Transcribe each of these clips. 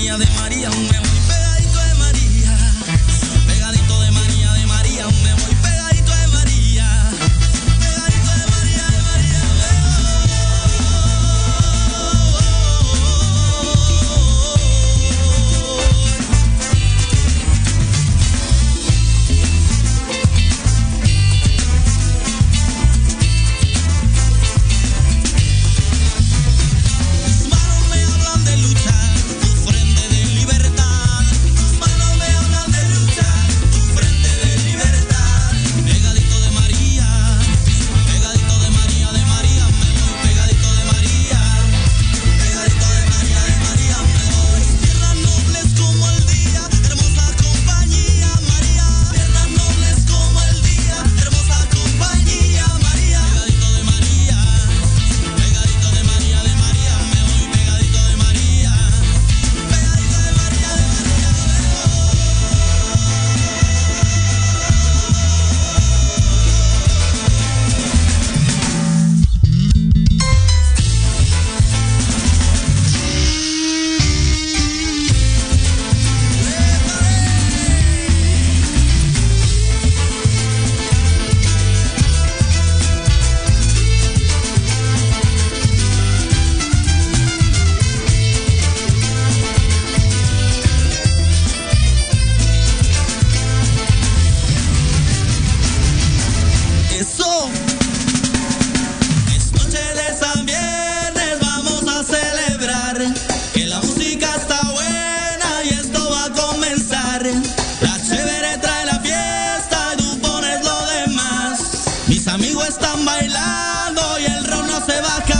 compañía de María, un amigos están bailando y el round no se baja.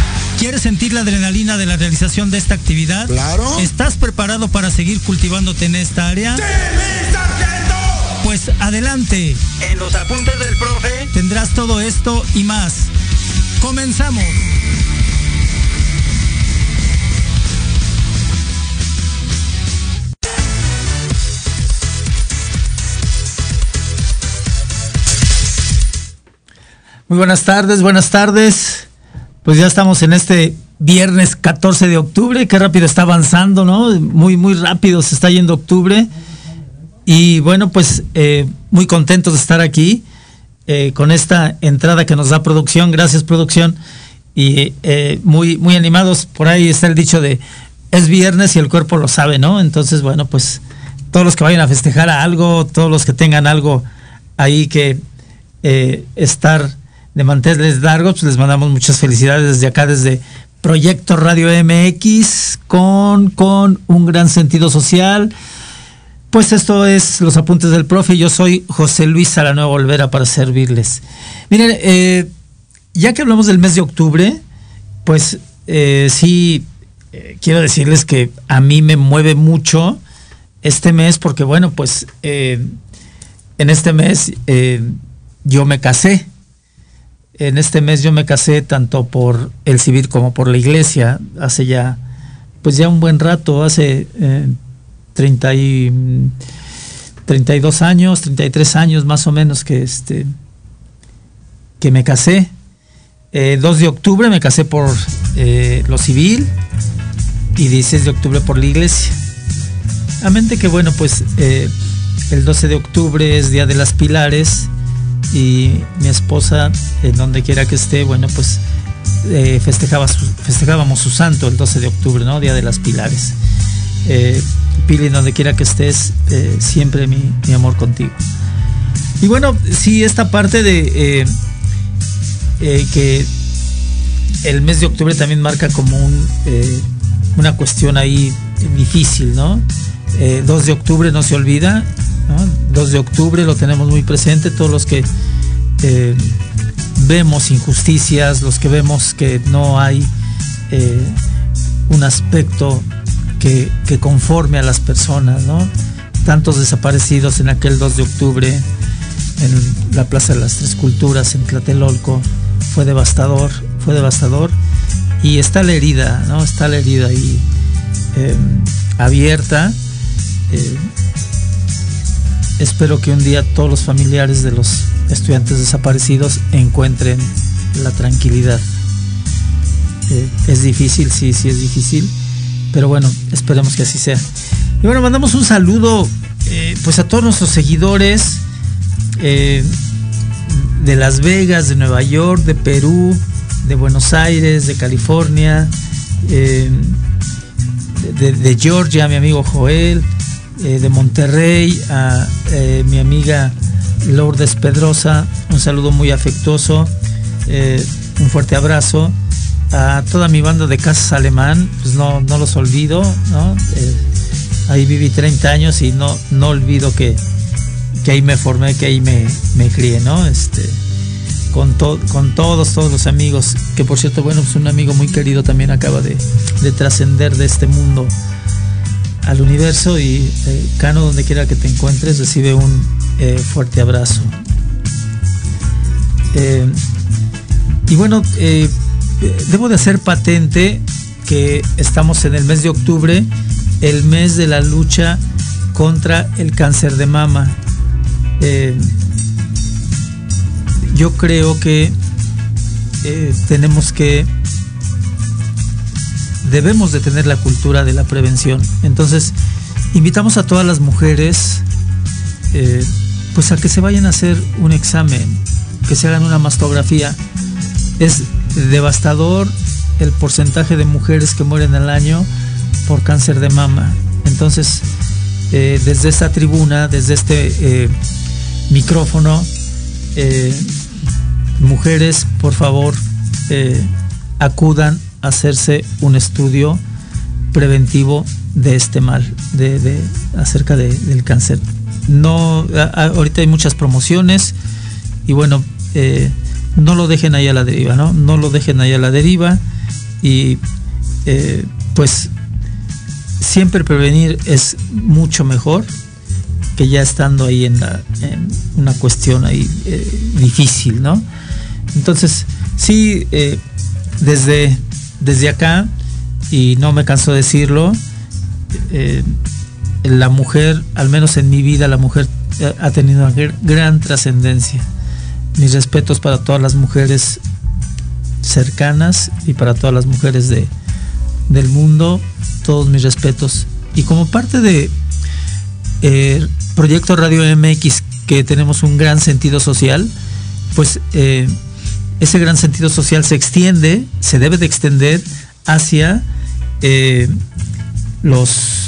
¿Quieres sentir la adrenalina de la realización de esta actividad? Claro. ¿Estás preparado para seguir cultivándote en esta área? ¡Sí, mi sargento! Pues adelante. En los apuntes del profe tendrás todo esto y más. Comenzamos. Muy buenas tardes, buenas tardes pues ya estamos en este viernes 14 de octubre, qué rápido está avanzando, ¿no? Muy, muy rápido se está yendo octubre. Y bueno, pues eh, muy contentos de estar aquí eh, con esta entrada que nos da producción. Gracias, producción. Y eh, muy, muy animados. Por ahí está el dicho de es viernes y el cuerpo lo sabe, ¿no? Entonces, bueno, pues todos los que vayan a festejar a algo, todos los que tengan algo ahí que estar de mantenerles largos, pues les mandamos muchas felicidades desde acá, desde Proyecto Radio MX, con, con un gran sentido social. Pues esto es los apuntes del profe. Yo soy José Luis Salanueva Olvera para servirles. Miren, eh, ya que hablamos del mes de octubre, pues eh, sí, eh, quiero decirles que a mí me mueve mucho este mes porque, bueno, pues en este mes yo me casé en este mes yo me casé tanto por el civil como por la iglesia, hace ya, pues ya un buen rato, hace eh, 30 y, 32 años, 33 años más o menos que, este, que me casé. 2 eh, de octubre me casé por eh, lo civil y 16 de octubre por la iglesia. A mente que bueno, pues eh, el 12 de octubre es Día de las Pilares y mi esposa, en donde quiera que esté, bueno, pues eh, festejaba festejábamos su santo el 12 de octubre, ¿no? Día de las Pilares. Eh, Pili, donde quiera que estés, eh, siempre mi, amor contigo. Y bueno, sí, esta parte de que el mes de octubre también marca como un, una cuestión ahí difícil, ¿no? 2 de octubre no se olvida, 2 de octubre lo tenemos muy presente, todos los que vemos injusticias, los que vemos que no hay eh, un aspecto que, conforme a las personas, ¿no? Tantos desaparecidos en aquel 2 de octubre en la Plaza de las Tres Culturas en Tlatelolco, fue devastador, fue devastador y está la herida, ¿no? Está la herida ahí em, abierta. Eh, espero que un día todos los familiares de los estudiantes desaparecidos encuentren la tranquilidad. Eh, es difícil, sí, sí es difícil, pero bueno, esperemos que así sea. Y bueno, mandamos un saludo eh, pues a todos nuestros seguidores eh, de Las Vegas, de Nueva York, de Perú, de Buenos Aires, de California, de, de, Georgia, mi amigo Joel, de Monterrey, a mi amiga Lourdes Pedrosa, un saludo muy afectuoso, eh, un fuerte abrazo. A toda mi banda de Casas Alemán, pues no, no los olvido, ¿no? Eh, ahí viví 30 años y no, no olvido que, ahí me formé, que ahí me, me crié, ¿no? Este, con, con todos, todos los amigos, que por cierto, bueno, pues un amigo muy querido también acaba de, trascender de este mundo al universo y eh, Cano, donde quiera que te encuentres, recibe un, eh, fuerte abrazo. Eh, y bueno, eh, debo de hacer patente que estamos en el mes de octubre, el mes de la lucha contra el cáncer de mama. yo creo que tenemos que debemos de tener la cultura de la prevención. Entonces, invitamos a todas las mujeres pues a que se vayan a hacer un examen, que se hagan una mastografía. Es devastador el porcentaje de mujeres que mueren al año por cáncer de mama. Entonces, eh, desde esta tribuna, desde este eh, micrófono, eh, mujeres, por favor, acudan hacerse un estudio preventivo de este mal, de, acerca del cáncer no, ahorita hay muchas promociones y bueno, eh, no lo dejen ahí a la deriva, ¿no? No lo dejen ahí a la deriva y eh, pues siempre prevenir es mucho mejor que ya estando ahí en, una cuestión ahí eh, difícil, ¿no? Entonces, sí, desde, desde acá, y no me canso de decirlo, la mujer, al menos en mi vida, la mujer eh, ha tenido una gran trascendencia. Mis respetos para todas las mujeres cercanas y para todas las mujeres de, del mundo, todos mis respetos. Y como parte de eh, Proyecto Radio MX, que tenemos un gran sentido social, pues eh, ese gran sentido social se extiende, se debe de extender hacia los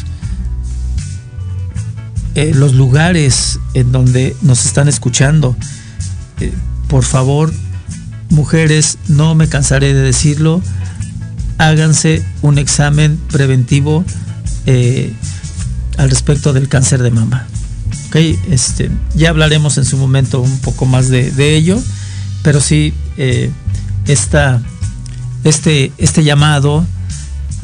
eh, los lugares en donde nos están escuchando. Eh, por favor, mujeres, no me cansaré de decirlo, háganse un examen preventivo eh, al respecto del cáncer de mama. Okay, este, ya hablaremos en su momento un poco más de, ello, pero sí, esta, este, este llamado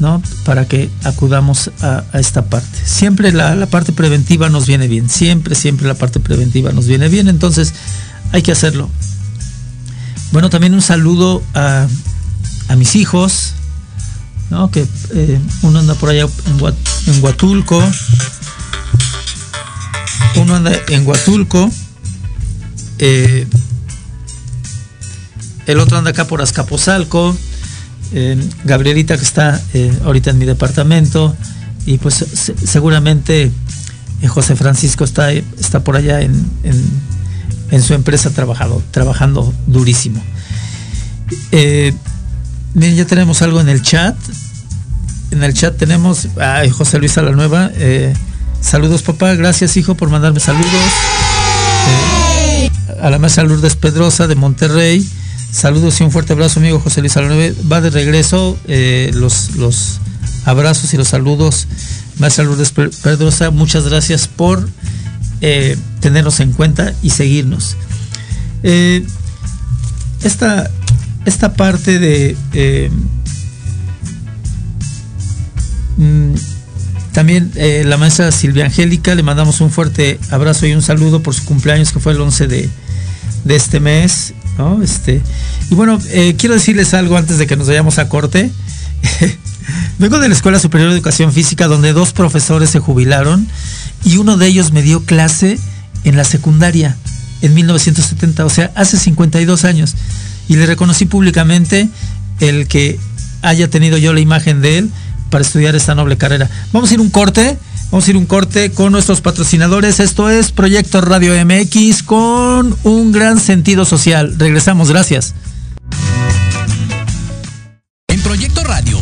¿no? Para que acudamos a, esta parte. Siempre la, parte preventiva nos viene bien, siempre, siempre la parte preventiva nos viene bien, entonces hay que hacerlo. Bueno, también un saludo a, mis hijos, ¿no? Que eh, uno anda por allá en, Huatulco, uno anda en Huatulco, eh, el otro anda acá por Azcapotzalco, Gabrielita que está eh, ahorita en mi departamento y pues seguramente eh, José Francisco está, está por allá en, su empresa trabajado, trabajando durísimo. Eh, miren, ya tenemos algo en el chat. En el chat tenemos a José Luis Alanueva. Eh, saludos, papá. Gracias, hijo, por mandarme saludos. Eh, a la mesa Lourdes Pedrosa de Monterrey. Saludos y un fuerte abrazo, amigo José Luis Alanueva. Va de regreso eh, los, los abrazos y los saludos. Maestra Lourdes Pedrosa, muchas gracias por eh, tenernos en cuenta y seguirnos. Eh, esta, esta parte de... Mm, también la maestra Silvia Angélica, le mandamos un fuerte abrazo y un saludo por su cumpleaños que fue el 11 de, este mes. Este, y bueno, quiero decirles algo antes de que nos vayamos a corte. Vengo de la Escuela Superior de Educación Física donde dos profesores se jubilaron y uno de ellos me dio clase en la secundaria en 1970, o sea, hace 52 años. Y le reconocí públicamente el que haya tenido yo la imagen de él para estudiar esta noble carrera. Vamos a ir un corte, vamos a ir un corte con nuestros patrocinadores. Esto es Proyecto Radio MX con un gran sentido social. Regresamos, gracias.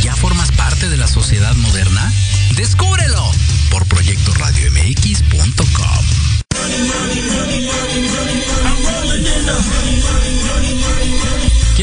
ya formas parte de la sociedad moderna? ¡Descúbrelo! por proyectoradiomx.com.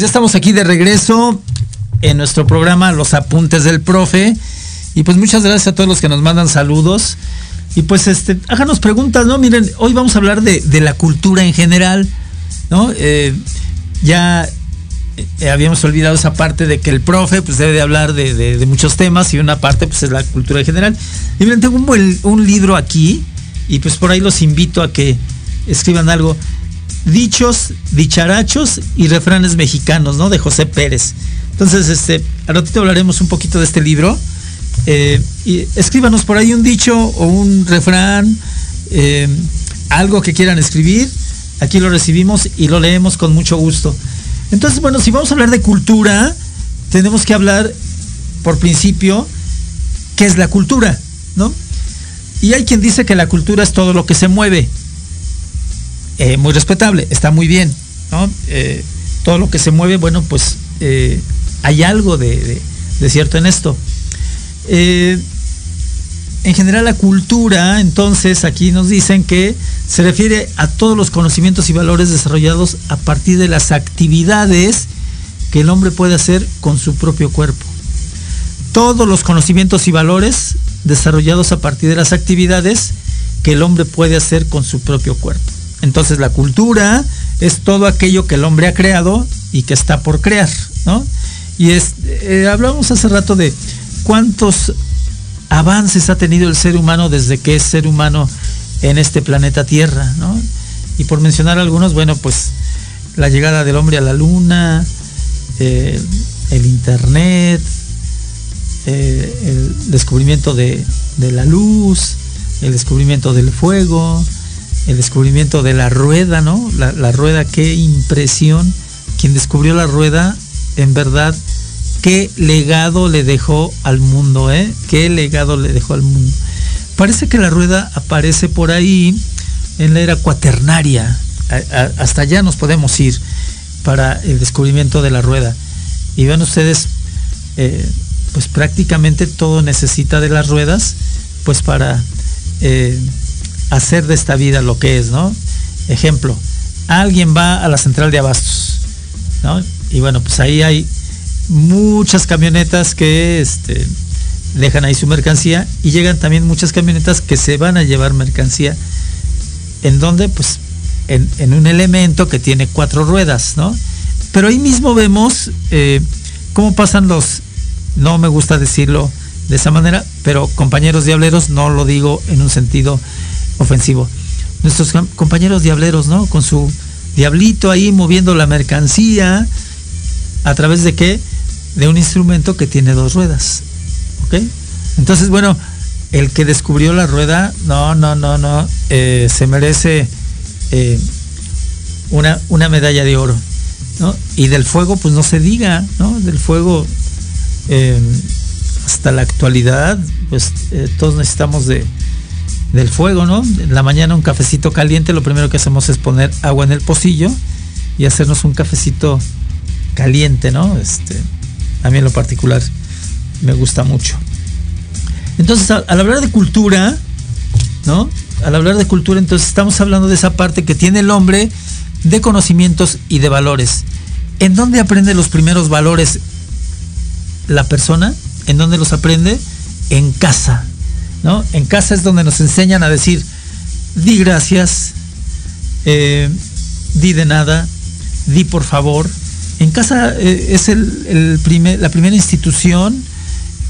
Ya estamos aquí de regreso en nuestro programa Los Apuntes del Profe. Y pues muchas gracias a todos los que nos mandan saludos. Y pues este, háganos preguntas, ¿no? Miren, hoy vamos a hablar de, la cultura en general, ¿no? Eh, ya eh, habíamos olvidado esa parte de que el profe pues debe de hablar de, muchos temas y una parte pues es la cultura en general. Y miren, tengo un, un libro aquí y pues por ahí los invito a que escriban algo. Dichos, dicharachos y refranes mexicanos, ¿no? De José Pérez. Entonces, este, al ratito hablaremos un poquito de este libro. Eh, y escríbanos por ahí un dicho o un refrán, eh, algo que quieran escribir. Aquí lo recibimos y lo leemos con mucho gusto. Entonces, bueno, si vamos a hablar de cultura, tenemos que hablar, por principio, qué es la cultura, ¿no? Y hay quien dice que la cultura es todo lo que se mueve. Eh, muy respetable, está muy bien, ¿no? Eh, todo lo que se mueve, bueno, pues hay algo de, cierto en esto. en general la cultura, entonces aquí nos dicen que se refiere a todos los conocimientos y valores desarrollados a partir de las actividades que el hombre puede hacer con su propio cuerpo. Todos los conocimientos y valores desarrollados a partir de las actividades que el hombre puede hacer con su propio cuerpo. Entonces la cultura es todo aquello que el hombre ha creado y que está por crear, ¿no? Y es, eh, hablamos hace rato de cuántos avances ha tenido el ser humano desde que es ser humano en este planeta Tierra, ¿no? Y por mencionar algunos, bueno, pues la llegada del hombre a la luna, eh, el internet, eh, el descubrimiento de, de la luz, el descubrimiento del fuego, el descubrimiento de la rueda, ¿no? La, rueda, qué impresión. Quien descubrió la rueda, en verdad, qué legado le dejó al mundo, ¿eh? Qué legado le dejó al mundo. Parece que la rueda aparece por ahí en la era cuaternaria. hasta allá nos podemos ir para el descubrimiento de la rueda. Y vean ustedes, eh, pues prácticamente todo necesita de las ruedas, pues para eh, hacer de esta vida lo que es, ¿no? Ejemplo, alguien va a la central de abastos, ¿no? Y bueno, pues ahí hay muchas camionetas que este, dejan ahí su mercancía y llegan también muchas camionetas que se van a llevar mercancía. ¿En donde Pues en, un elemento que tiene cuatro ruedas, ¿no? Pero ahí mismo vemos eh, cómo pasan los, no me gusta decirlo, de esa manera, pero compañeros diableros no lo digo en un sentido ofensivo. Nuestros compañeros diableros, ¿no? Con su diablito ahí moviendo la mercancía a través de qué? De un instrumento que tiene dos ruedas. ¿Ok? Entonces, bueno, el que descubrió la rueda, no, no, no, no, eh, se merece eh, una, una medalla de oro. ¿no? Y del fuego, pues no se diga, ¿no? Del fuego. Eh, hasta la actualidad, pues eh, todos necesitamos de, del fuego, ¿no? En la mañana un cafecito caliente, lo primero que hacemos es poner agua en el pocillo y hacernos un cafecito caliente, ¿no? Este, a mí en lo particular me gusta mucho. Entonces, al, hablar de cultura, ¿no? Al hablar de cultura, entonces estamos hablando de esa parte que tiene el hombre de conocimientos y de valores. ¿En dónde aprende los primeros valores la persona? ¿En dónde los aprende? En casa, ¿no? En casa es donde nos enseñan a decir, di gracias, eh, di de nada, di por favor. En casa eh, es el, primer, la primera institución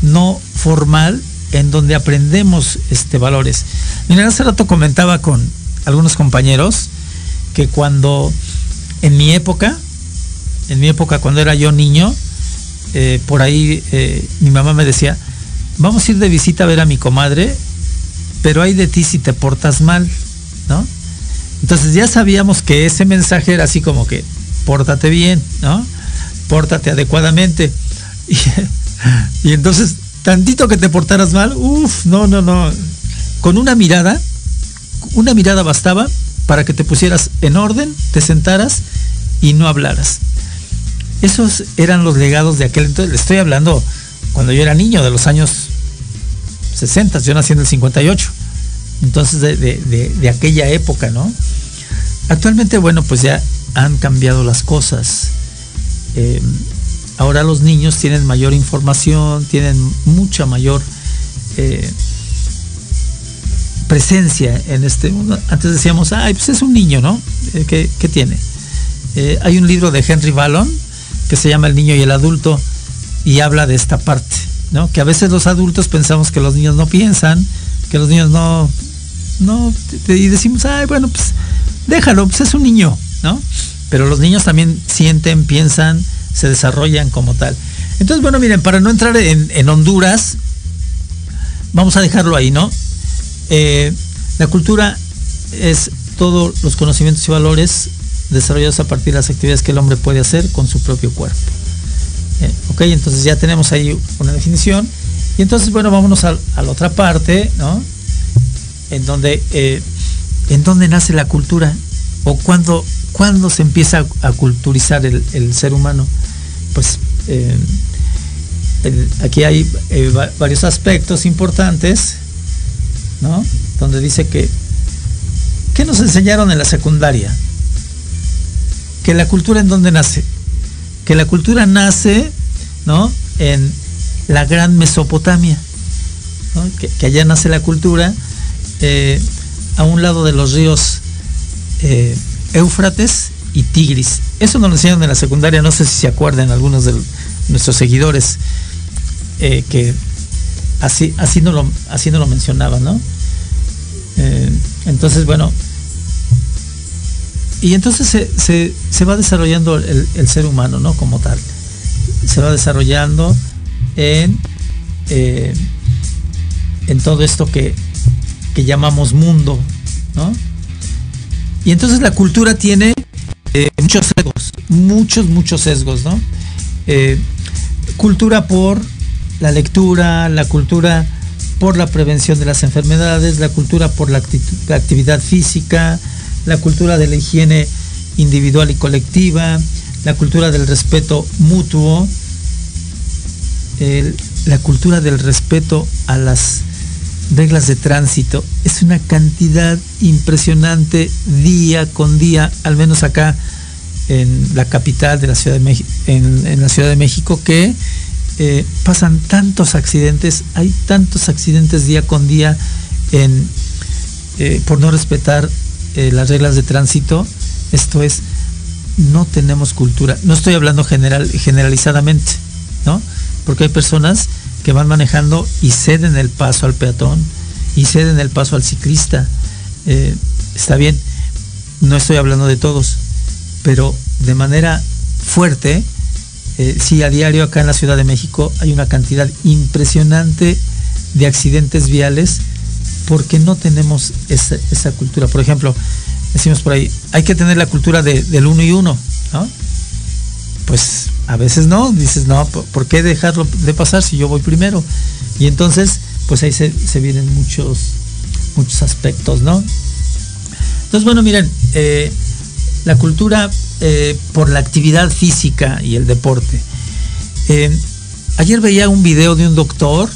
no formal en donde aprendemos este, valores. Mira, hace rato comentaba con algunos compañeros que cuando en mi época, en mi época cuando era yo niño, eh, por ahí mi mamá me decía, vamos a ir de visita a ver a mi comadre, pero hay de ti si te portas mal, ¿no? Entonces ya sabíamos que ese mensaje era así como que, pórtate bien, ¿no? Pórtate adecuadamente. Y, entonces, tantito que te portaras mal, uff, no, no, no. Con una mirada, una mirada bastaba para que te pusieras en orden, te sentaras y no hablaras. Esos eran los legados de aquel entonces. Le estoy hablando cuando yo era niño, de los años 60, yo nací en el 58. Entonces, de, aquella época, ¿no? Actualmente, bueno, pues ya han cambiado las cosas. Eh, ahora los niños tienen mayor información, tienen mucha mayor eh, presencia en este mundo. Antes decíamos, ay, pues es un niño, ¿no? Eh, ¿Qué, tiene? hay un libro de Henry Ballon que se llama El niño y el adulto y habla de esta parte, ¿no? Que a veces los adultos pensamos que los niños no piensan, que los niños no, no, y decimos, ay, bueno, pues déjalo, pues es un niño, ¿no? Pero los niños también sienten, piensan, se desarrollan como tal. Entonces, bueno, miren, para no entrar en, Honduras, vamos a dejarlo ahí, ¿no? Eh, la cultura es todos los conocimientos y valores desarrollados a partir de las actividades que el hombre puede hacer con su propio cuerpo. Eh, ok, entonces ya tenemos ahí una definición. Y entonces, bueno, vámonos a, la otra parte, ¿no? En donde, eh, en donde nace la cultura. o cuándo, cuándo se empieza a, culturizar el, ser humano. Pues eh, aquí hay varios aspectos importantes, ¿no? Donde dice que, ¿qué nos enseñaron en la secundaria? Que la cultura en dónde nace? Que la cultura nace, ¿no? En la gran Mesopotamia, que, allá nace la cultura, eh, a un lado de los ríos eh, Éufrates y Tigris. Eso nos lo enseñaron en la secundaria, no sé si se acuerdan algunos de nuestros seguidores eh, que así, así, no lo, así no lo mencionaban, ¿no? Eh, entonces, bueno, y entonces se, va desarrollando el, ser humano, ¿no? Como tal. Se va desarrollando en, eh, en todo esto que, que llamamos mundo, ¿no? Y entonces la cultura tiene muchos sesgos, muchos, muchos sesgos, ¿no? cultura por la lectura, la cultura por la prevención de las enfermedades, la cultura por la, actividad física, la cultura de la higiene individual y colectiva, la cultura del respeto mutuo, la cultura del respeto a las reglas de tránsito. Es una cantidad impresionante día con día, al menos acá en la capital de la Ciudad de México, en la Ciudad de México, que eh, pasan tantos accidentes, hay tantos accidentes día con día eh, por no respetar eh, las reglas de tránsito. Esto es, no tenemos cultura. No estoy hablando general, generalizadamente, ¿no? Porque hay personas que van manejando y ceden el paso al peatón y ceden el paso al ciclista. está bien, no estoy hablando de todos, pero de manera fuerte eh, sí, a diario acá en la Ciudad de México hay una cantidad impresionante de accidentes viales porque no tenemos esa, cultura. Por ejemplo, decimos por ahí, hay que tener la cultura del uno y uno, ¿no? Pues a veces no, dices, no, ¿por qué dejarlo de pasar si yo voy primero? Y entonces, pues ahí se, vienen muchos, muchos aspectos, ¿no? Entonces, bueno, miren, eh, la cultura eh, por la actividad física y el deporte. Eh, ayer veía un video de un doctor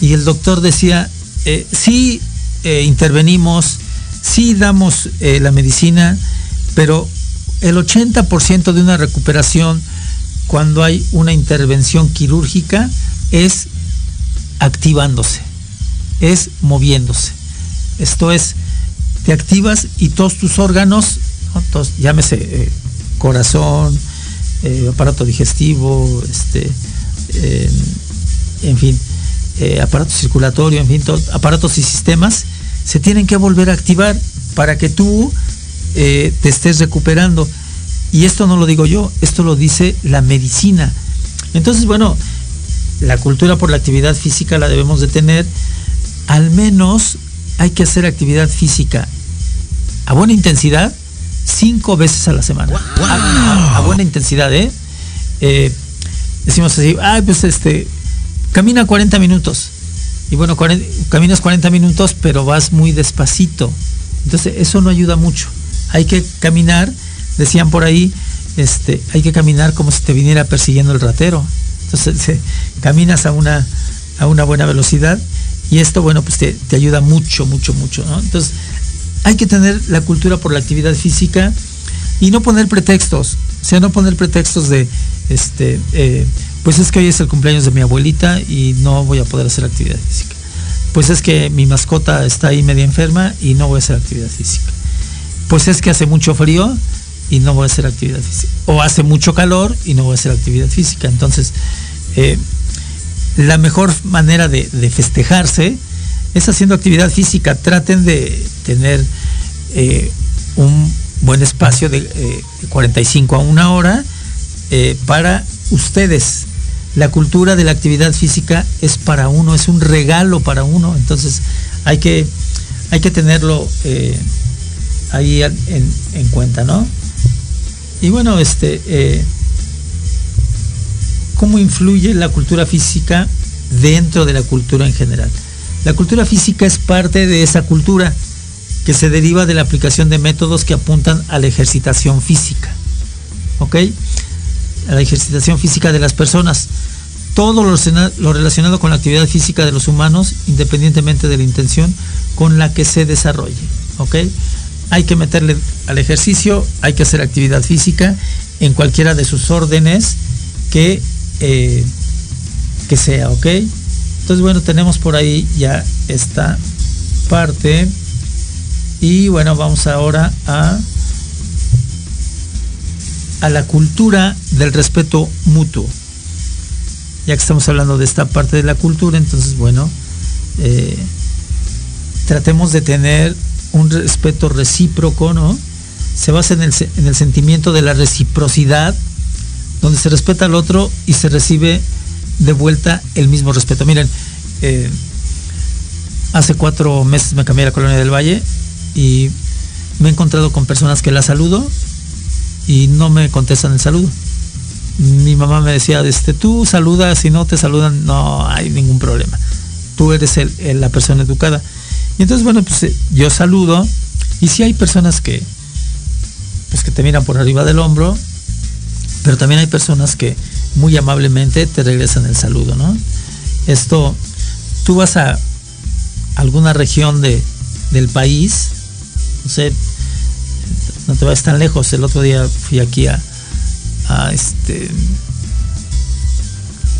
y el doctor decía, eh, sí intervenimos, sí damos la medicina, pero el 80% de una recuperación cuando hay una intervención quirúrgica es activándose, es moviéndose. Esto es, te activas y todos tus órganos, llámese corazón, eh, aparato digestivo, este, eh, en fin, eh, aparato circulatorio, en fin, aparatos y sistemas, se tienen que volver a activar para que tú te estés recuperando. Y esto no lo digo yo, esto lo dice la medicina. Entonces, bueno, la cultura por la actividad física la debemos de tener. Al menos hay que hacer actividad física a buena intensidad cinco veces a la semana. A, buena intensidad, ¿eh? ¿eh? Decimos así, ay, pues este, camina 40 minutos. Y bueno, caminas 40 minutos, pero vas muy despacito. Entonces, eso no ayuda mucho. Hay que caminar, decían por ahí, este, hay que caminar como si te viniera persiguiendo el ratero. Entonces, caminas a una, a una buena velocidad y esto, bueno, pues te, te ayuda mucho, mucho, mucho. Entonces, hay que tener la cultura por la actividad física y no poner pretextos, o sea, no poner pretextos de, este, eh, pues es que hoy es el cumpleaños de mi abuelita y no voy a poder hacer actividad física. Pues es que mi mascota está ahí media enferma y no voy a hacer actividad física. Pues es que hace mucho frío y no voy a hacer actividad física. O hace mucho calor y no voy a hacer actividad física. Entonces, eh, la mejor manera de, festejarse es haciendo actividad física. Traten de tener eh, un buen espacio de 45 eh, a una hora para ustedes. La cultura de la actividad física es para uno, es un regalo para uno, entonces hay que, hay que tenerlo ahí en, cuenta, ¿no? Y bueno, este, ¿cómo influye la cultura física dentro de la cultura en general? La cultura física es parte de esa cultura que se deriva de la aplicación de métodos que apuntan a la ejercitación física. ¿Ok? La ejercitación física de las personas. Todo lo relacionado con la actividad física de los humanos, independientemente de la intención con la que se desarrolle. ¿Ok? Hay que meterle al ejercicio, hay que hacer actividad física en cualquiera de sus órdenes que, eh, que sea, ¿ok? Entonces, bueno, tenemos por ahí ya esta parte. Y bueno, vamos ahora a, a la cultura del respeto mutuo. Ya que estamos hablando de esta parte de la cultura, entonces bueno, eh, tratemos de tener un respeto recíproco, ¿no? Se basa en el, en el sentimiento de la reciprocidad, donde se respeta al otro y se recibe de vuelta el mismo respeto. Miren, eh, hace cuatro meses me cambié a la colonia del Valle y me he encontrado con personas que la saludo y no me contestan el saludo. Mi mamá me decía, este, tú saludas, si no te saludan, no hay ningún problema. Tú eres la persona educada. Y entonces, bueno, pues eh, yo saludo y si hay personas que, pues que te miran por arriba del hombro, pero también hay personas que muy amablemente te regresan el saludo, ¿no? Esto, tú vas a alguna región de, del país, no sé, no te vayas tan lejos. El otro día fui aquí a, este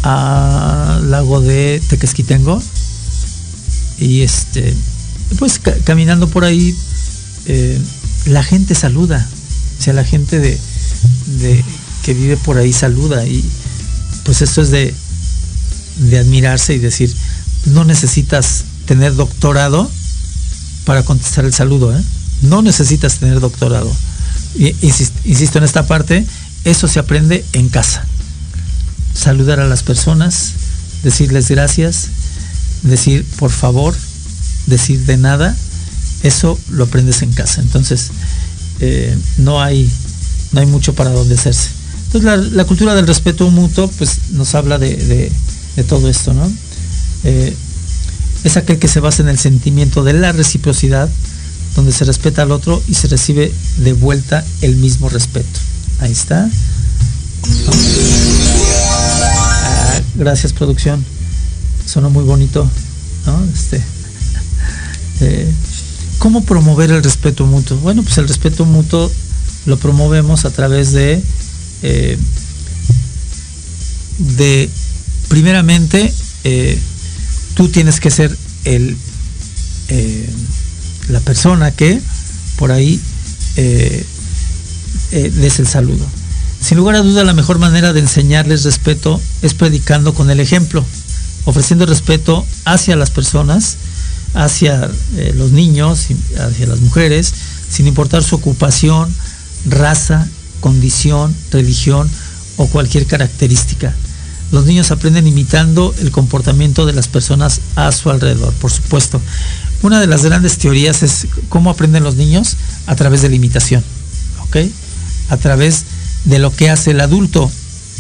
a lago de Tequesquitengo y este pues caminando por ahí eh, la gente saluda o sea la gente de, de que vive por ahí saluda y pues esto es de, de admirarse y decir, no necesitas tener doctorado para contestar el saludo, ¿eh? No necesitas tener doctorado. Insisto, en esta parte, eso se aprende en casa. Saludar a las personas, decirles gracias, decir por favor, decir de nada, eso lo aprendes en casa. Entonces, eh, no, hay, no hay mucho para donde hacerse. Entonces la, cultura del respeto mutuo pues nos habla de, todo esto, ¿no? Eh, es aquel que se basa en el sentimiento de la reciprocidad, donde se respeta al otro y se recibe de vuelta el mismo respeto. Ahí está. Ah, gracias producción. Sonó muy bonito, ¿no? Este, eh, ¿Cómo promover el respeto mutuo? Bueno, pues el respeto mutuo lo promovemos a través de eh, de, primeramente, eh, tú tienes que ser el, la persona que por ahí des el saludo. Sin lugar a duda, la mejor manera de enseñarles respeto es predicando con el ejemplo, ofreciendo respeto hacia las personas, hacia los niños, hacia las mujeres, sin importar su ocupación, raza, condición, religión o cualquier característica. Los niños aprenden imitando el comportamiento de las personas a su alrededor, por supuesto. Una de las grandes teorías es cómo aprenden los niños a través de la imitación, ¿ok? A través de lo que hace el adulto.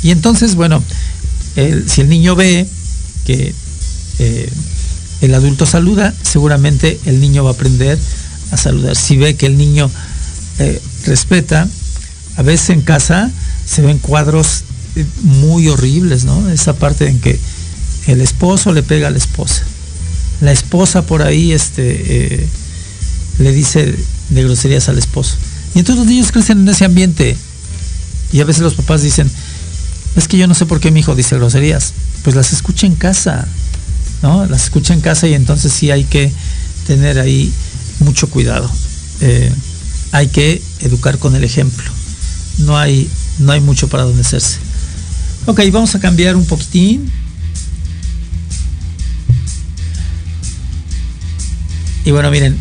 Y entonces, bueno, si el niño ve que eh, el adulto saluda, seguramente el niño va a aprender a saludar. Si ve que el niño eh, respeta, a veces en casa se ven cuadros muy horribles, ¿no? Esa parte en que el esposo le pega a la esposa. La esposa por ahí este, eh, le dice de groserías al esposo. Y entonces los niños crecen en ese ambiente. Y a veces los papás dicen, es que yo no sé por qué mi hijo dice groserías. Pues las escucha en casa, ¿no? Las escucha en casa y entonces sí hay que tener ahí mucho cuidado. Eh, hay que educar con el ejemplo no hay, no hay mucho para donde hacerse. Ok, vamos a cambiar un poquitín. Y bueno, miren,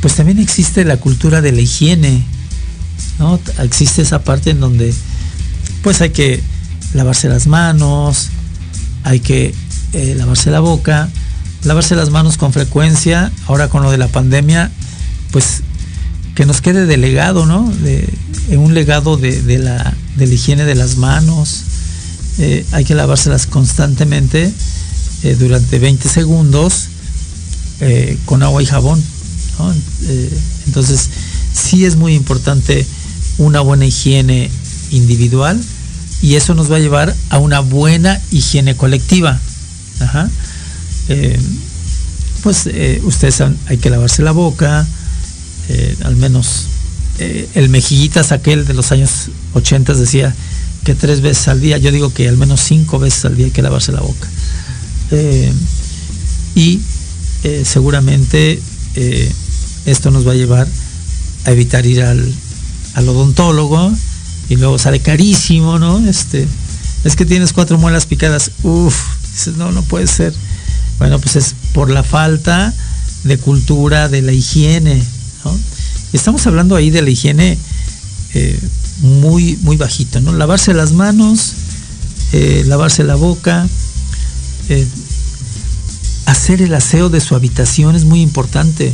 pues también existe la cultura de la higiene, ¿no? Existe esa parte en donde pues hay que lavarse las manos, hay que eh, lavarse la boca, lavarse las manos con frecuencia. Ahora con lo de la pandemia, pues que nos quede de legado, ¿no? De, un legado de, la, higiene de las manos. Eh, hay que lavárselas constantemente eh, durante 20 segundos eh, con agua y jabón. Entonces, sí es muy importante una buena higiene individual y eso nos va a llevar a una buena higiene colectiva. Pues ustedes hay que lavarse la boca, al menos el mejillitas aquel de los años 80 decía que tres veces al día, yo digo que al menos cinco veces al día hay que lavarse la boca. y seguramente esto nos va a llevar a evitar ir al, al odontólogo y luego sale carísimo, ¿no? Este, es que tienes cuatro muelas picadas, uff, no, no puede ser. Bueno, pues es por la falta de cultura de la higiene, ¿no? Estamos hablando ahí de la higiene eh, muy, muy bajito, ¿no? Lavarse las manos, eh, lavarse la boca, eh, hacer el aseo de su habitación es muy importante.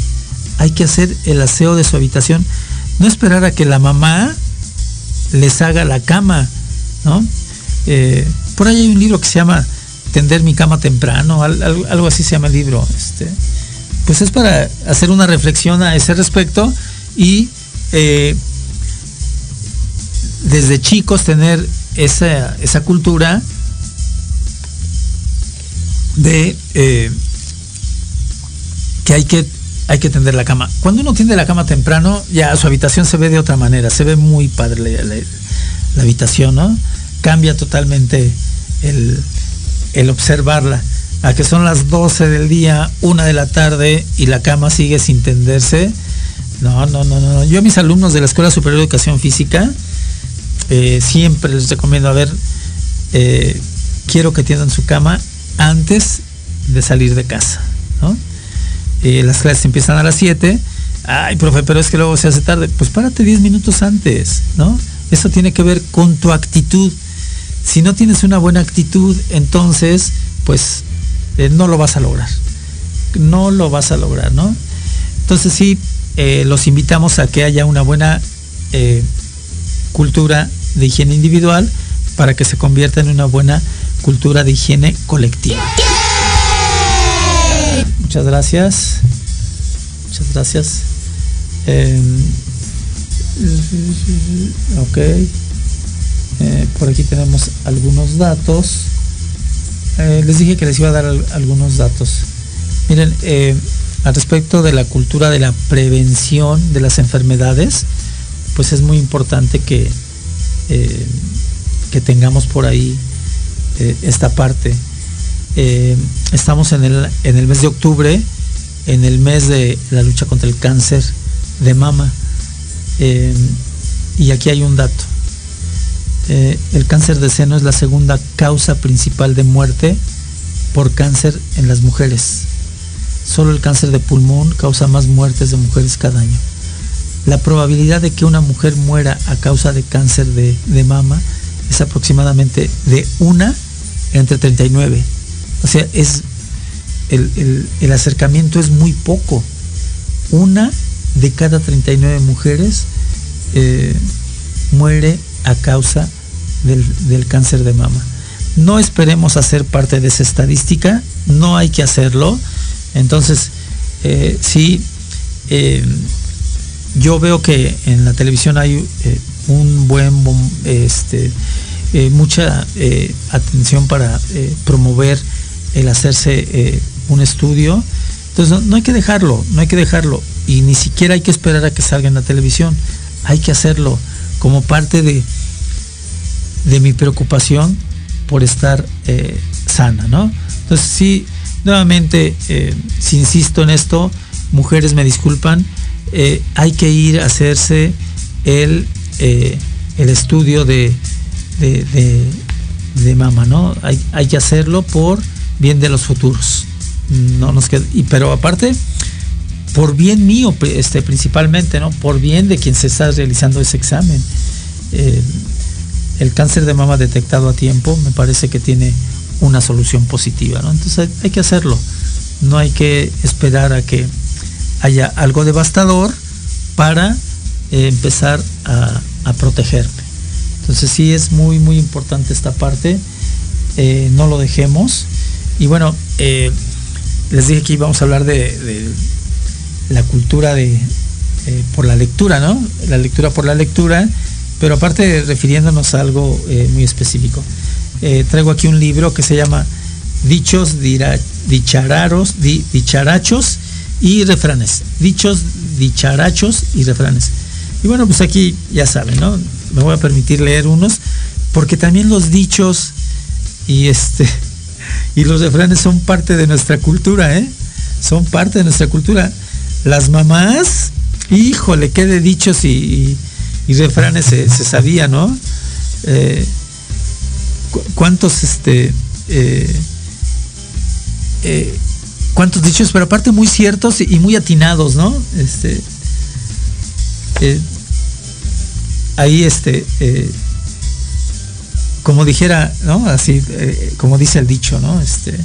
Hay que hacer el aseo de su habitación. No esperar a que la mamá les haga la cama, ¿no? Eh, por ahí hay un libro que se llama Tender mi cama temprano, algo, así se llama el libro. Este, pues es para hacer una reflexión a ese respecto y desde chicos tener esa, esa cultura de eh, que hay que hay que tender la cama. Cuando uno tiende la cama temprano, ya su habitación se ve de otra manera, se ve muy padre la, habitación, ¿no? Cambia totalmente el, observarla. A que son las 12 del día, una de la tarde y la cama sigue sin tenderse. No, no, no, no. Yo a mis alumnos de la Escuela Superior de Educación Física eh, siempre les recomiendo, a ver, eh, quiero que tiendan su cama antes de salir de casa, ¿no? Eh, las clases empiezan a las 7, ay, profe, pero es que luego se hace tarde, pues párate 10 minutos antes, ¿no? Eso tiene que ver con tu actitud. Si no tienes una buena actitud, entonces, pues no lo vas a lograr. No lo vas a lograr, ¿no? Entonces sí, los invitamos a que haya una buena cultura de higiene individual para que se convierta en una buena cultura de higiene colectiva. Muchas gracias. Muchas gracias. Em, ok. Eh, por aquí tenemos algunos datos. Eh, les dije que les iba a dar algunos datos. Miren, eh, al respecto de la cultura de la prevención de las enfermedades, pues es muy importante que, que tengamos por ahí esta parte. Eh, estamos en el, en el mes de octubre, en el mes de la lucha contra el cáncer de mama. Eh, y aquí hay un dato. Eh, el cáncer de seno es la segunda causa principal de muerte por cáncer en las mujeres. Solo el cáncer de pulmón causa más muertes de mujeres cada año. La probabilidad de que una mujer muera a causa de cáncer de, de mama es aproximadamente de una entre 39 o sea, es el, acercamiento es muy poco. Una de cada 39 mujeres eh, muere a causa del, cáncer de mama. No esperemos hacer parte de esa estadística, no hay que hacerlo. Entonces, eh, sí, eh, yo veo que en la televisión hay un buen, este, mucha atención para promover el hacerse eh, un estudio. Entonces no, hay que dejarlo, no hay que dejarlo. Y ni siquiera hay que esperar a que salga en la televisión. Hay que hacerlo como parte de, de mi preocupación por estar eh, sana, ¿no? Entonces sí, nuevamente, eh, si insisto en esto, mujeres me disculpan, hay que ir a hacerse el, el estudio de, de, de, mama, ¿no? Hay, hay que hacerlo por bien de los futuros. No nos y, pero aparte, por bien mío este, principalmente, ¿no? Por bien de quien se está realizando ese examen. Eh, el cáncer de mama detectado a tiempo me parece que tiene una solución positiva, ¿no? Entonces hay, que hacerlo. No hay que esperar a que haya algo devastador para eh, empezar a, protegerme. Entonces sí es muy, muy importante esta parte. Eh, no lo dejemos. Y bueno, eh, les dije que íbamos a hablar de, la cultura de, por la lectura, ¿no? La lectura por la lectura, pero aparte refiriéndonos a algo muy específico. traigo aquí un libro que se llama Dichos, dichararos, dicharachos y refranes. Dichos, dicharachos y refranes. Y bueno, pues aquí ya saben, ¿no? Me voy a permitir leer unos, porque también los dichos y este y los refranes son parte de nuestra cultura, ¿eh? Son parte de nuestra cultura. Las mamás, híjole, qué de dichos y, refranes se, sabía, ¿no? Eh, ¿Cuántos, este, eh, eh, cuántos dichos, pero aparte muy ciertos y muy atinados, ¿no? Este, ahí, este, como dijera, ¿no? Así, eh, como dice el dicho, ¿no? Este,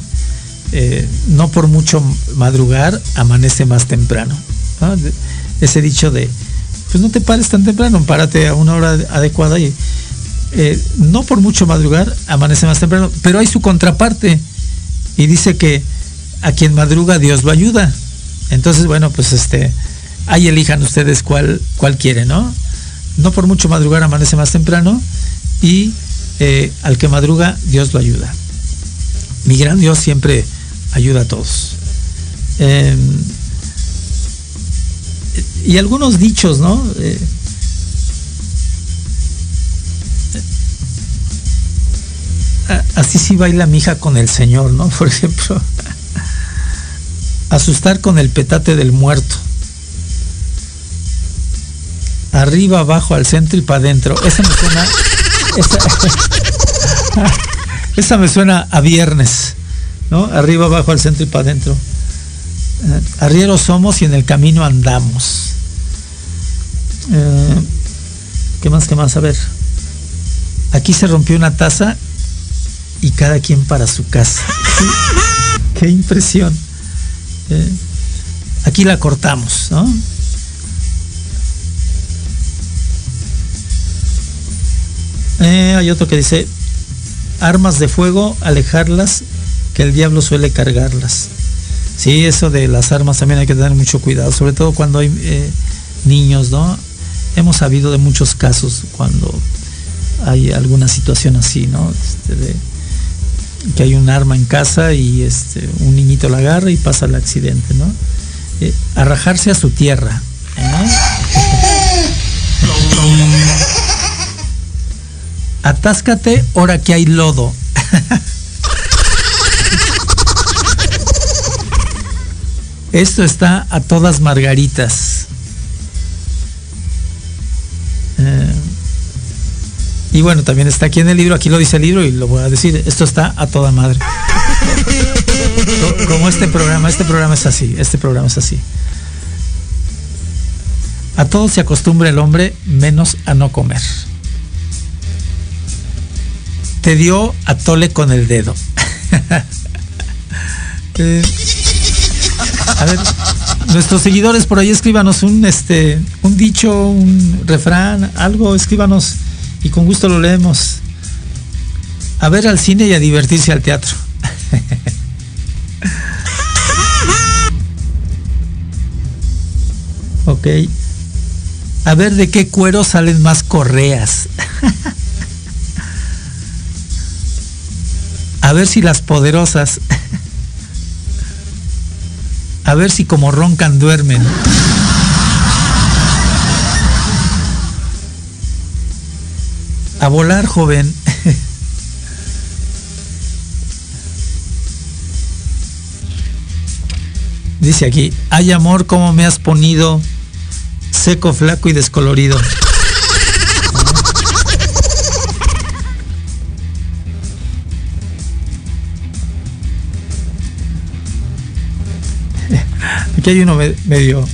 eh, no por mucho madrugar, amanece más temprano. Ese dicho de, pues no te pares tan temprano, párate a una hora adecuada y eh, no por mucho madrugar, amanece más temprano, pero hay su contraparte y dice que a quien madruga Dios lo ayuda. Entonces, bueno, pues este, ahí elijan ustedes cuál, cuál quieren, ¿no? No por mucho madrugar amanece más temprano y eh, al que madruga, Dios lo ayuda. Mi gran Dios siempre ayuda a todos. Em, y algunos dichos, ¿no? Eh, así sí baila mi hija con el Señor, ¿no? Por ejemplo, asustar con el petate del muerto. Arriba, abajo, al centro y para adentro. Esa me suena esa, me suena a viernes, ¿no? Arriba, abajo, al centro y para adentro. Eh, arrieros somos y en el camino andamos. Eh, ¿Qué más, qué más? A ver. Aquí se rompió una taza y cada quien para su casa. Qué, impresión. Eh, aquí la cortamos, ¿no? Eh, hay otro que dice, armas de fuego, alejarlas, que el diablo suele cargarlas. Sí, eso de las armas también hay que tener mucho cuidado, sobre todo cuando hay eh, niños, ¿no? Hemos sabido de muchos casos cuando hay alguna situación así, ¿no? Este, que hay un arma en casa y este, un niñito la agarra y pasa el accidente, ¿no? Eh, arrajarse a su tierra. Atáscate ahora que hay lodo. Esto está a todas margaritas. Y bueno, también está aquí en el libro, aquí lo dice el libro y lo voy a decir, esto está a toda madre. Como este programa, este programa es así, este programa es así. A todo se acostumbra el hombre menos a no comer te dio a tole con el dedo. Eh, a ver, nuestros seguidores por ahí escríbanos un este un dicho, un refrán, algo, escríbanos y con gusto lo leemos. A ver al cine y a divertirse al teatro. ok. A ver de qué cuero salen más correas. A ver si las poderosas. A ver si como roncan duermen. A volar, joven. Dice aquí, hay amor como me has ponido, seco, flaco y descolorido. Aquí hay uno medio.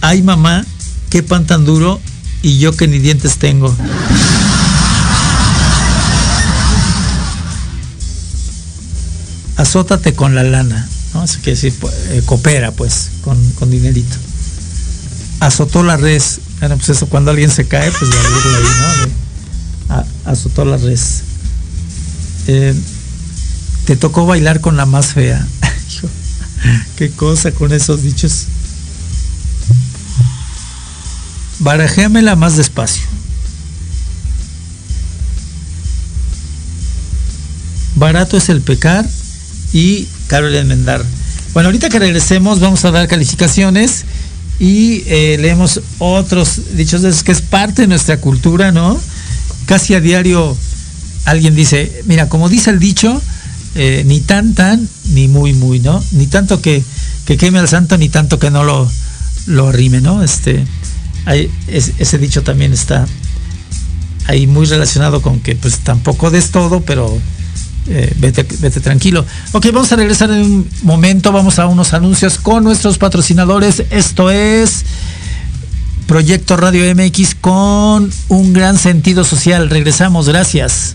Ay mamá, qué pan tan duro y yo que ni dientes tengo. Azótate con la lana, ¿no? Eso quiere decir, coopera pues con, con, dinerito. Azotó la res. Bueno, pues eso cuando alguien se cae, pues ahí, ¿no? azotó la res. Eh, te tocó bailar con la más fea. Qué cosa con esos dichos. barajéamela más despacio. Barato es el pecar y caro el enmendar. Bueno, ahorita que regresemos vamos a dar calificaciones y eh, leemos otros dichos de esos que es parte de nuestra cultura, ¿no? Casi a diario alguien dice, mira, como dice el dicho, eh, ni tan tan, ni muy muy, ¿no? Ni tanto que, que queme al santo, ni tanto que no lo, lo arrime, ¿no? Este, hay, ese dicho también está ahí muy relacionado con que pues tampoco des todo, pero eh, vete, vete tranquilo. Ok, vamos a regresar en un momento, vamos a unos anuncios con nuestros patrocinadores. Esto es Proyecto Radio MX con un gran sentido social. Regresamos, gracias.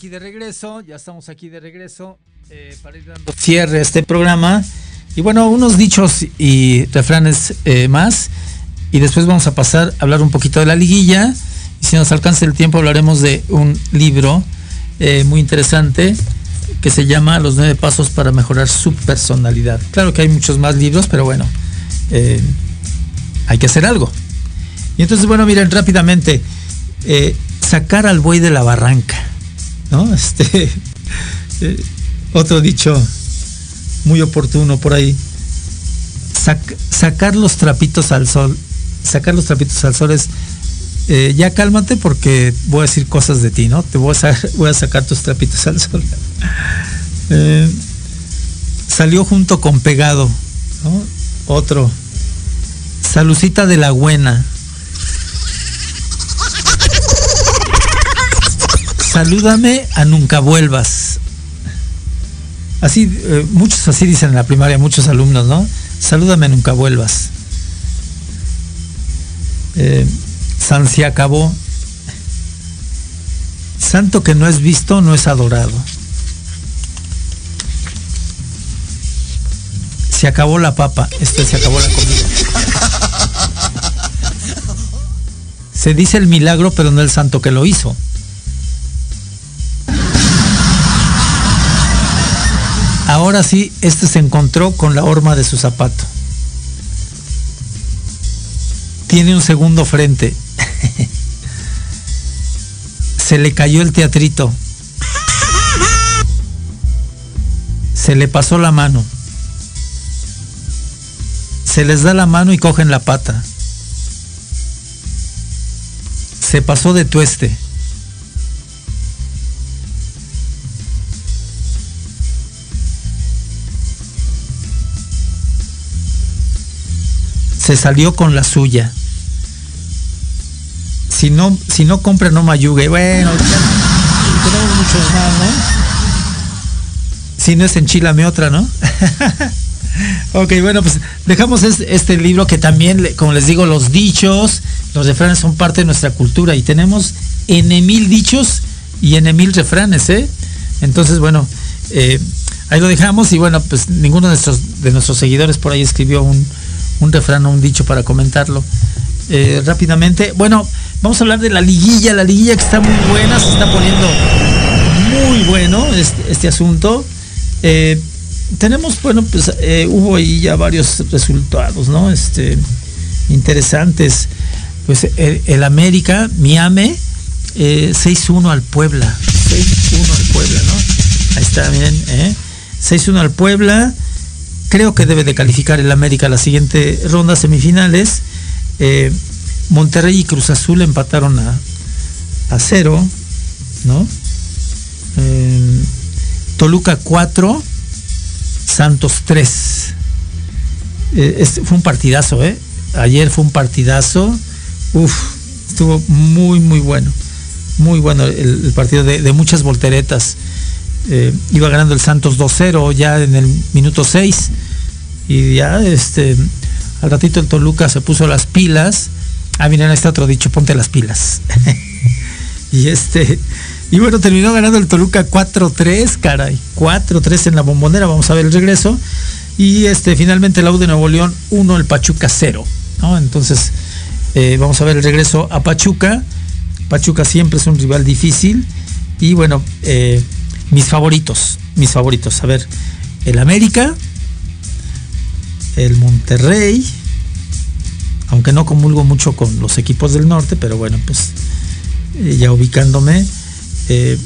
Aquí de regreso, ya estamos aquí de regreso eh, para ir dando cierre a este programa. Y bueno, unos dichos y refranes eh, más. Y después vamos a pasar a hablar un poquito de la liguilla. Y si nos alcanza el tiempo, hablaremos de un libro eh, muy interesante que se llama Los nueve pasos para mejorar su personalidad. Claro que hay muchos más libros, pero bueno, hay que hacer algo. Y entonces, bueno, miren rápidamente, sacar al buey de la barranca. ¿No? Este, eh, otro dicho muy oportuno por ahí. sacar los trapitos al sol. Sacar los trapitos al sol es eh, ya cálmate porque voy a decir cosas de ti, ¿no? Te voy a, voy a sacar tus trapitos al sol. Eh, salió junto con Pegado. Otro. Salucita de la Buena. Salúdame a nunca vuelvas. Así, eh, muchos así dicen en la primaria, muchos alumnos, ¿no? Salúdame a nunca vuelvas. Eh, San se acabó. Santo que no es visto, no es adorado. Se acabó la papa, esto se acabó la comida. Se dice el milagro, pero no el santo que lo hizo. Ahora sí, este se encontró con la horma de su zapato. Tiene un segundo frente. se le cayó el teatrito. Se le pasó la mano. Se les da la mano y cogen la pata. Se pasó de tueste. Se salió con la suya. Si no, si no compra, no mayugue. Bueno, tenemos muchos más, ¿no? Si no es enchilame otra, ¿no? ok, bueno, pues dejamos este libro que también, como les digo, los dichos, los refranes son parte de nuestra cultura y tenemos en mil dichos y en mil refranes, ¿eh? Entonces, bueno, eh, ahí lo dejamos y bueno, pues ninguno de nuestros, de nuestros seguidores por ahí escribió un, un refrán o un dicho para comentarlo. Eh, rápidamente, bueno, vamos a hablar de la liguilla, la liguilla que está muy buena, se está poniendo muy bueno este, este asunto. Eh, tenemos, bueno, pues eh, hubo ahí ya varios resultados, ¿no? Este, interesantes. Pues el, América, Miami, 6-1 al Puebla. 6-1 al Puebla, ¿no? Ahí está, bien, 6-1 al Puebla. Creo que debe de calificar el América la siguiente ronda semifinales. Monterrey y Cruz Azul empataron a, a cero, ¿no? Toluca 4, Santos 3. Eh, fue un partidazo, ¿eh? Ayer fue un partidazo. Uf, estuvo muy, muy bueno. Muy bueno el, partido de, muchas volteretas. Eh, iba ganando el Santos 2-0 ya en el minuto 6. Y ya este, al ratito el Toluca se puso las pilas. Ah, miren, está otro dicho, ponte las pilas. y este, y bueno, terminó ganando el Toluca 4-3, caray. 4-3 en la bombonera, vamos a ver el regreso. Y este, finalmente la U de Nuevo León 1, el Pachuca 0. ¿no? Entonces, eh, vamos a ver el regreso a Pachuca. Pachuca siempre es un rival difícil. Y bueno, eh, mis favoritos, mis favoritos. A ver, el América, el Monterrey, aunque no comulgo mucho con los equipos del norte, pero bueno, pues eh, ya ubicándome. Eh,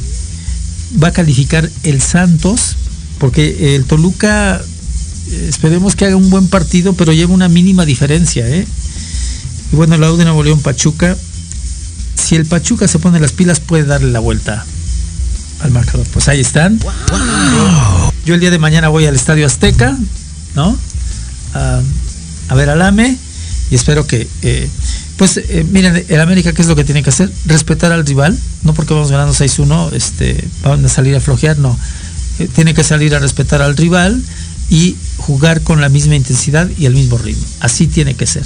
va a calificar el Santos, porque el Toluca, eh, esperemos que haga un buen partido, pero lleva una mínima diferencia. Y bueno, la U de Nuevo León Pachuca, si el Pachuca se pone las pilas, puede darle la vuelta al marcador. Pues ahí están. Yo el día de mañana voy al Estadio Azteca, ¿no? A, ver al AME y espero que pues eh, miren, el América, ¿qué es lo que tiene que hacer? Respetar al rival, no porque vamos ganando 6-1, este, van a salir a flojear, no. Eh, tiene que salir a respetar al rival y jugar con la misma intensidad y el mismo ritmo. Así tiene que ser.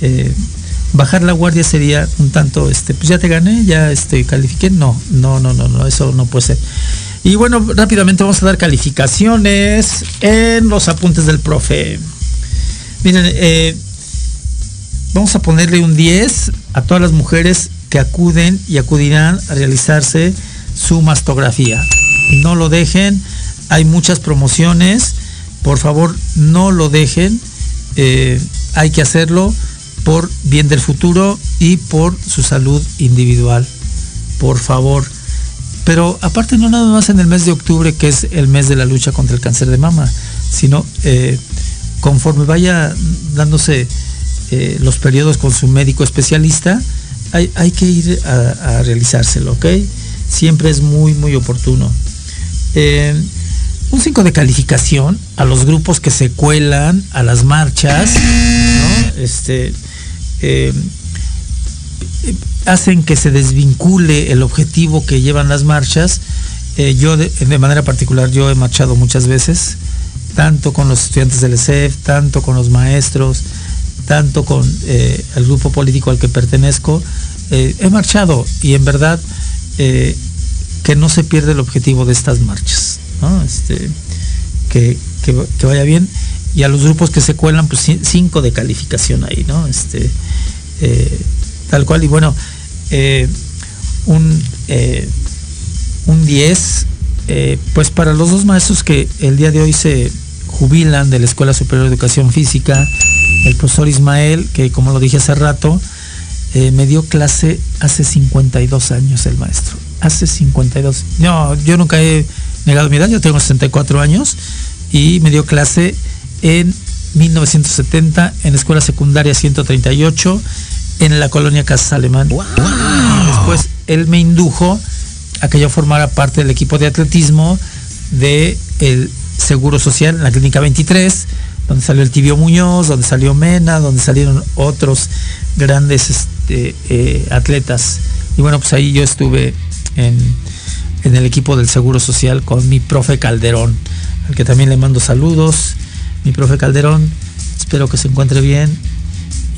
Eh, bajar la guardia sería un tanto, este, pues ya te gané, ya este, califiqué. No, no, no, no, no, eso no puede ser. Y bueno, rápidamente vamos a dar calificaciones en los apuntes del profe. Miren, eh, Vamos a ponerle un 10 a todas las mujeres que acuden y acudirán a realizarse su mastografía. No lo dejen, hay muchas promociones, por favor no lo dejen, eh, hay que hacerlo por bien del futuro y por su salud individual, por favor. Pero aparte no nada más en el mes de octubre, que es el mes de la lucha contra el cáncer de mama, sino eh, conforme vaya dándose eh, los periodos con su médico especialista, hay, hay que ir a, realizárselo, ¿ok? Siempre es muy, muy oportuno. Eh, un 5 de calificación a los grupos que se cuelan a las marchas. Este, eh, hacen que se desvincule el objetivo que llevan las marchas. Eh, yo de, manera particular yo he marchado muchas veces, tanto con los estudiantes del ESEF, tanto con los maestros, tanto con eh, el grupo político al que pertenezco. he marchado y en verdad que no se pierde el objetivo de estas marchas. Este, que, vaya bien. Y a los grupos que se cuelan, pues cinco de calificación ahí, ¿no? Este, eh, tal cual. Y bueno, eh, un, eh, un 10, pues para los dos maestros que el día de hoy se jubilan de la Escuela Superior de Educación Física, el profesor Ismael, que como lo dije hace rato, me dio clase hace 52 años el maestro. Hace 52. No, yo nunca he negado mi edad, yo tengo 64 años y me dio clase en 1970 en la escuela secundaria 138 en la colonia Casas Alemán. después él me indujo a que yo formara parte del equipo de atletismo de el Seguro Social en la Clínica 23, donde salió el Tibio Muñoz, donde salió Mena, donde salieron otros grandes este, eh, atletas. Y bueno, pues ahí yo estuve en en el equipo del Seguro Social con mi profe Calderón, al que también le mando saludos. Mi profe Calderón, espero que se encuentre bien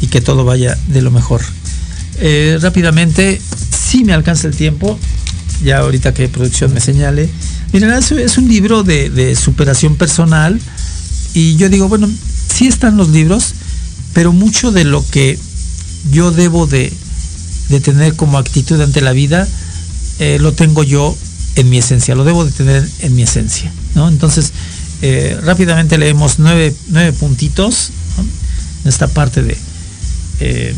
y que todo vaya de lo mejor. Eh, rápidamente, si me alcanza el tiempo, ya ahorita que producción me señale. Miren, es un libro de, superación personal y yo digo, bueno, sí están los libros, pero mucho de lo que yo debo de, tener como actitud ante la vida, eh, lo tengo yo en mi esencia, lo debo de tener en mi esencia. ¿no? Entonces, eh, rápidamente leemos nueve, puntitos en esta parte de eh,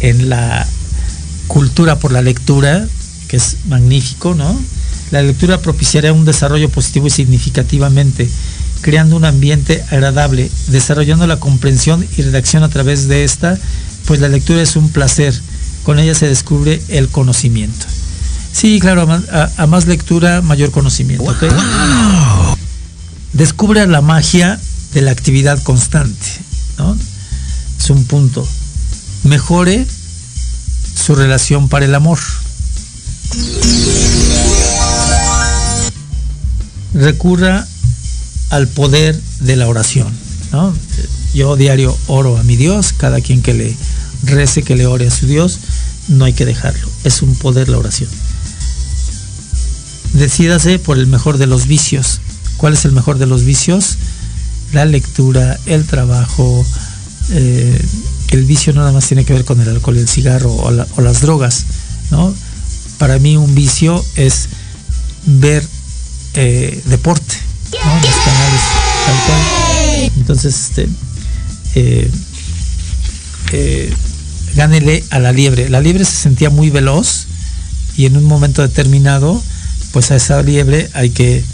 en la cultura por la lectura, que es magnífico, ¿no? La lectura propiciará un desarrollo positivo y significativamente, creando un ambiente agradable, desarrollando la comprensión y redacción a través de esta, pues la lectura es un placer, con ella se descubre el conocimiento. Sí, claro, a, más lectura, mayor conocimiento. Descubre la magia de la actividad constante. Es un punto. Mejore su relación para el amor. Recurra al poder de la oración. Yo diario oro a mi Dios, cada quien que le rece, que le ore a su Dios, no hay que dejarlo. Es un poder la oración decídase por el mejor de los vicios. ¿Cuál es el mejor de los vicios? La lectura, el trabajo. Eh, el vicio nada más tiene que ver con el alcohol, el cigarro o, las drogas. ¿no? Para mí un vicio es ver eh, deporte, ¿no? los canales. Entonces, este, eh, gánele a la liebre. La liebre se sentía muy veloz y en un momento determinado pues a esa liebre hay que,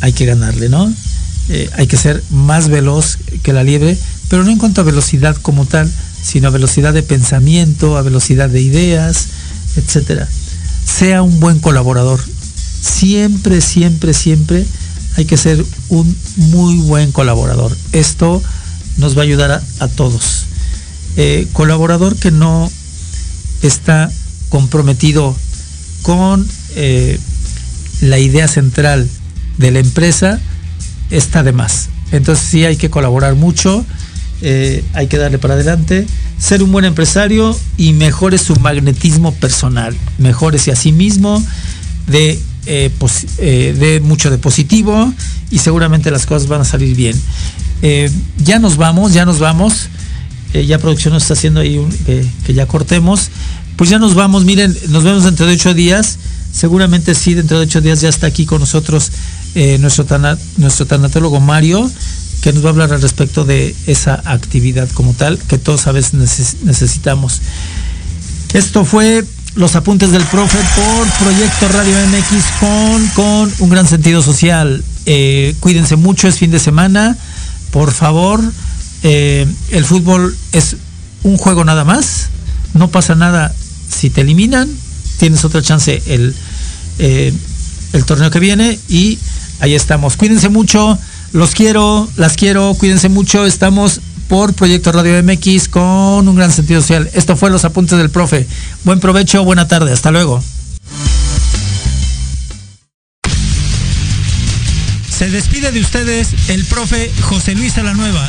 hay que ganarle, ¿no? Eh, hay que ser más veloz que la liebre, pero no en cuanto a velocidad como tal, sino a velocidad de pensamiento, a velocidad de ideas, etcétera. Sea un buen colaborador. Siempre, siempre, siempre hay que ser un muy buen colaborador. Esto nos va a ayudar a, todos. Eh, colaborador que no está comprometido con eh, la idea central de la empresa está de más. Entonces sí hay que colaborar mucho, eh, hay que darle para adelante, ser un buen empresario y mejore su magnetismo personal, mejorese a sí mismo, de, eh, eh, de mucho de positivo y seguramente las cosas van a salir bien. ya nos vamos, ya nos vamos. ya producción nos está haciendo ahí que ya cortemos. Pues ya nos vamos, miren, nos vemos dentro de ocho días. Seguramente sí, dentro de ocho días ya está aquí con nosotros eh, nuestro, nuestro tanatólogo Mario, que nos va a hablar al respecto de esa actividad como tal, que todos a veces necesitamos. Esto fue los apuntes del profe por Proyecto Radio MX con, con un gran sentido social. Eh, cuídense mucho, es fin de semana. Por favor, eh, el fútbol es un juego nada más. No pasa nada Si te eliminan, tienes otra chance el, el torneo que viene y ahí estamos. Cuídense mucho, los quiero, las quiero, cuídense mucho. Estamos por Proyecto Radio MX con un gran sentido social. Esto fue Los Apuntes del Profe. Buen provecho, buena tarde, hasta luego. Se despide de ustedes el profe José Luis Alanueva.